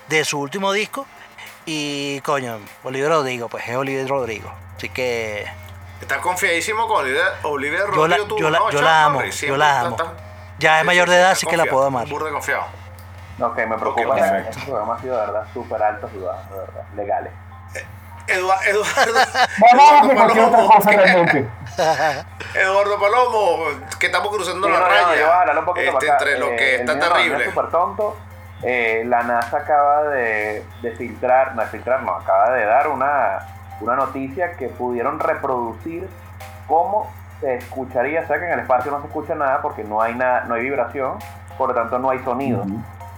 De su último disco. Y coño, Olivia Rodrigo, pues es Olivia Rodrigo. Así que. Estás confiadísimo con Olivia, Olivia Yo la, Rodrigo. yo la, ¿no, yo la amo, yo la amo. Ya es mayor de edad, sí, así que la puedo amar. Burda de confiado. No, que me preocupa. Ok, que perfecto. Este programa ha sido de verdad súper alto y bajos, de verdad. Legales. Eduardo, Eduardo, Palomo. Eduardo Palomo, que estamos cruzando Sí, la no, no, raya poquito este, entre lo Eh, que está no, terrible. es súper tonto. Eh, la NASA acaba de, de filtrar, no de filtrar, no, acaba de dar una, una noticia que pudieron reproducir cómo se escucharía, o sea que en el espacio no se escucha nada porque no hay nada, no hay vibración, por lo tanto no hay sonido.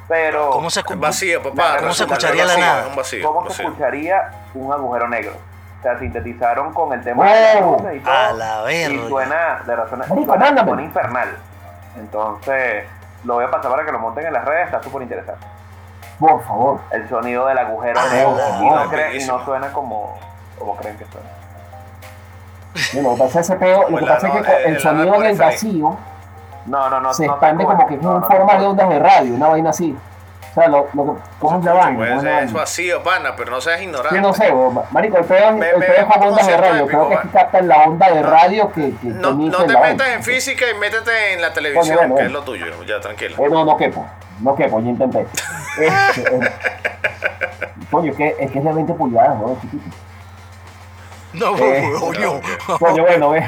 Pero ¿Cómo se vacío, papá. ¿Cómo se escucharía es la nada? Es un vacío. ¿Cómo se escucharía un agujero negro? O sea, sintetizaron con el tema de Oh, luces y todo. a la verga. Y suena, de mándame. suena infernal. Entonces, lo voy a pasar para que lo monten en las redes, está súper interesante. Por favor. El sonido del agujero Ah, negro. oh, y, no oh, y suena como, como creen que suena. Bueno, lo que pasa es ese peo- lo que pasa es que el- el sonido en árbol el es feliz. vacío No, no, no. se no expande como que es no, en no te forma de ondas de radio, una vaina así. O sea, lo, lo que, ¿cómo la vaina? Pues, ¿Cómo es vacío, pana, pero no seas ignorante. Sí, no sé, bo- marico, el peor, Ve- el peor es ondas de radio. Creo que que captan la onda de radio que, que No, no te metas en física y métete en la televisión, bueno, que es lo tuyo. Ya, tranquilo. Eh, no, no quepo. No quepo, yo intenté. Este, eh, coño, es que, es que es de 20 pulgadas, ¿no? Chiquito. No, Eh, coño. Coño, bueno, ve.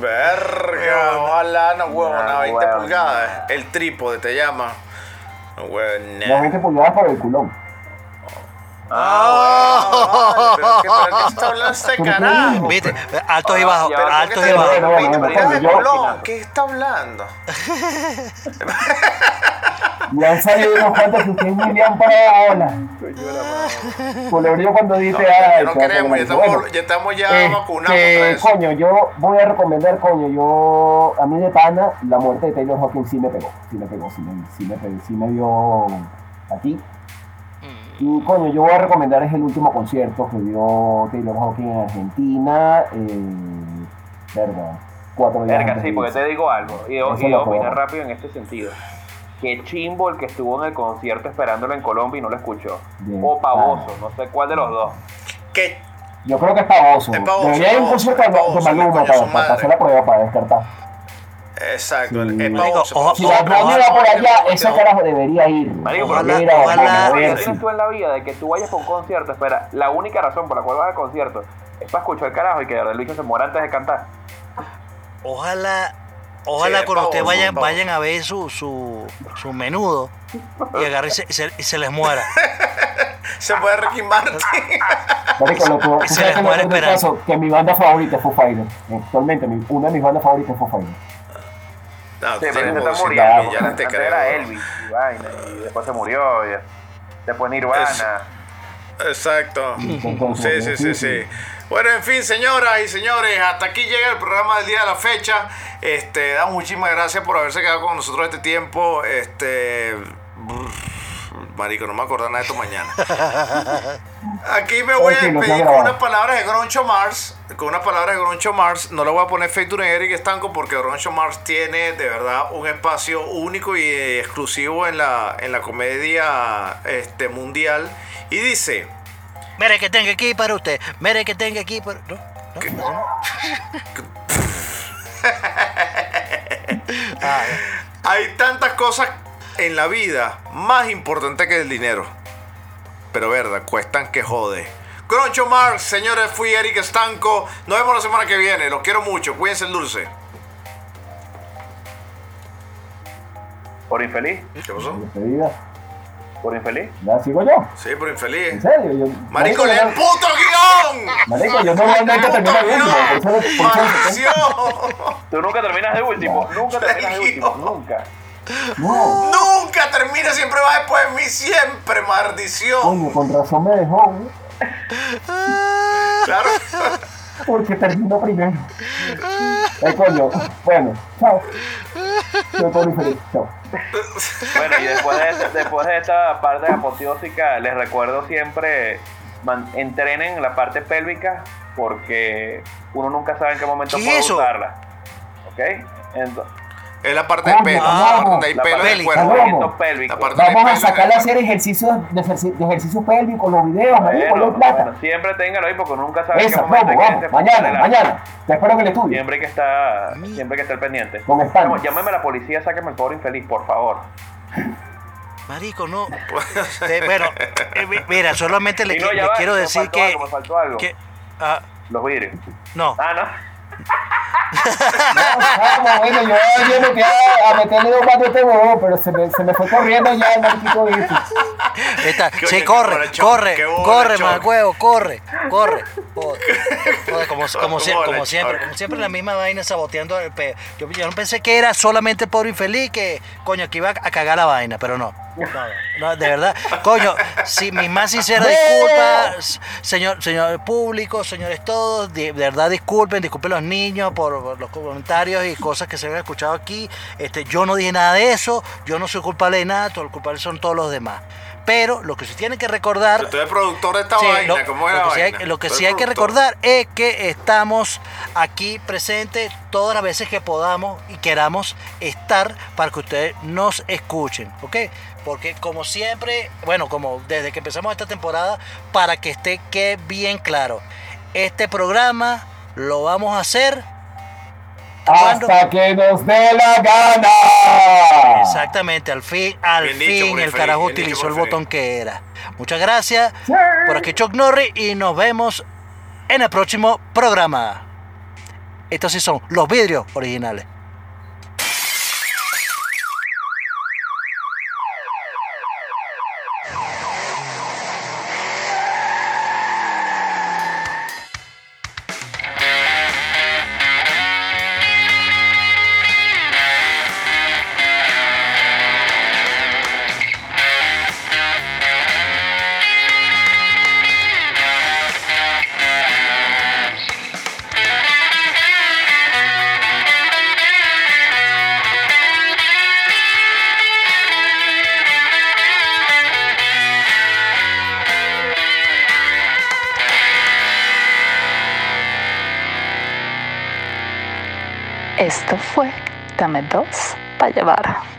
Verga, ojalá, no huevo, No, una 20 huevo. pulgadas. El trípode te llama. No huevo, Las nah. 20 pulgadas por el culón. Ah, vale, pero ¿qué, pero ¿qué está hablando este carajo? Viste, altos y bajos, Ya, pero altos ¿Qué y bajos. bueno, bueno, bueno, pulgadas, ¿Qué está hablando? Y han salido unos cuantos que ustedes ni le han parado bola. Culebrillo cuando dice, Ya no se va a queremos, ya estamos, Bueno, ya estamos ya Eh, vacunados eso. coño, yo voy a recomendar, coño, yo, a mí de pana, la muerte de Taylor Hawkins sí me pegó, sí me pegó, sí me, sí me, pegó, sí me dio aquí. Y coño, yo voy a recomendar es el último concierto que dio Taylor Hawkins en Argentina, eh, verga, cuatro días Verga, sí, porque te digo algo. Y, Eso y lo opinar rápido en este sentido. Que chimbo el que estuvo en el concierto esperándolo en Colombia y no lo escuchó. Bien, O pavoso, claro. no sé cuál de los dos. ¿Qué? Yo creo que es pavoso. Es pavoso, Debería ir un pavoso, concierto es de- Maluma para, para hacer la prueba, para descartar. Exacto, el, Sí. el Marico, ojo, Si la ojalá- radio va por allá, Ojalá- ese carajo debería ir. Marico, Ojalá- Debería ir a- ojalá- a ¿Qué ver si- tienes tú en la vida de que tú vayas a un concierto? Espera, la única razón por la cual vas al concierto es para escuchar el carajo y que verdad Luis se muera antes de cantar. Ojalá Ojalá Sí, cuando ustedes vayan, vayan a ver su, su, su menudo y agarren y se, se- y se les muera. Se puede Ricky Martin. Marico, lo que- Se sabes les muere que esperando. caso, que mi banda favorita es Foo Fighters. Actualmente, una de mis bandas favoritas es Foo Fighters. No, Sí, pero ese está muriendo. Antes creo. era Elvis y vaina, y después se murió. y después Nirvana. Exacto. Entonces, Sí, sí, sí, sí. Bueno, en fin, señoras y señores, hasta aquí llega el programa del día de la fecha. Este, damos muchísimas gracias por haberse quedado con nosotros este tiempo. Este, brr, marico, no me acuerdo nada de esto mañana. Aquí me voy a despedir con unas palabras de Groncho Mars. Con unas palabras de Groncho Mars. No le voy a poner feature en Eric Estanco porque Groncho Mars tiene de verdad un espacio único y exclusivo en la, en la comedia este, mundial. Y dice. Mire que tengo aquí para usted. Mire que tengo aquí para. ¿No? ¿No? ¿No? Hay tantas cosas en la vida más importantes que el dinero. Pero verdad, cuestan que jode. Groncho Marx, señores, fui Eric Estanco. Nos vemos la semana que viene. Los quiero mucho. Cuídense el dulce. Por infeliz. ¿Qué pasó? Por infeliz. ¿Ya sigo yo? Sí, por infeliz. ¿En serio? Yo, Marico, lee el puto guion. Marico, yo normalmente termino ¡Puto de último. Por guion! eso, por eso- ¡Maldición! Tú nunca terminas de último. Nunca terminas de último. Nunca. No, Nunca termina, siempre va después de mí. Siempre, maldición. coño, con razón me dejó, güey, Claro. porque terminó primero. Eh, coño, bueno, chao. Yo estoy feliz, chao. Bueno, y después de, este- después de esta parte apoteósica, les recuerdo siempre, man- entrenen la parte pélvica porque uno nunca sabe en qué momento ¿Qué puede es eso? usarla. ¿Ok? Ento- Es la parte del Coño, pelo. vamos. la parte donde hay la pelo parte del peli. cuerpo. Vamos. movimiento pélvico. La parte- Vamos a pelo, sacar eh. a hacer ejercicios de, ejerci- de ejercicios pélvicos, los videos, marico, hay plata. bueno, siempre téngalo ahí porque nunca sabe en qué Esa, momento vamos, que vamos, mañana, mañana. Te espero en el estudio. Siempre hay que estar, siempre hay que estar pendiente. Con. Vamos, llámeme a la policía, sáqueme el pobre infeliz, por favor. Marico, no. Eh, bueno, eh, mi- mira, solamente le, le quiero decir faltó que. algo, me faltó algo. que- ah, Los vidrios. no. Ah, no. Vamos, bueno, yo me metí a, a meterle dos patos a este huevo, pero se me, se me fue corriendo ya el este. Está, sí, corre, corre, corre, mal huevo, corre, corre. Joder, como, como, sie- como siempre, como siempre la misma vaina saboteando el pe. Yo, yo no pensé que era solamente pobre infeliz que, coño, que iba a cagar la vaina, pero no. No, no, de verdad, coño, si mis más sinceras disculpas, señor, señor público, señores todos, de, de verdad disculpen, disculpen los niños por, por los comentarios y cosas que se han escuchado aquí. Este, yo no dije nada de eso, yo no soy culpable de nada, todos los culpables son todos los demás. Pero lo que se tiene que recordar Yo estoy el productor de esta Sí, vaina. lo, ¿Cómo es lo la que sí hay, lo que sí hay que recordar es que estamos aquí presentes todas las veces que podamos y queramos estar para que ustedes nos escuchen, ¿ok? Porque como siempre, bueno, como desde que empezamos esta temporada, para que esté que bien claro, este programa lo vamos a hacer ¿Cuándo? Hasta que nos dé la gana. exactamente al fin, al Bien fin el carajo utilizó el botón que era. Muchas gracias. Sí. Por aquí Chuck Norris y nos vemos en el próximo programa. Estos sí son los vidrios originales. Dame dos para llevar.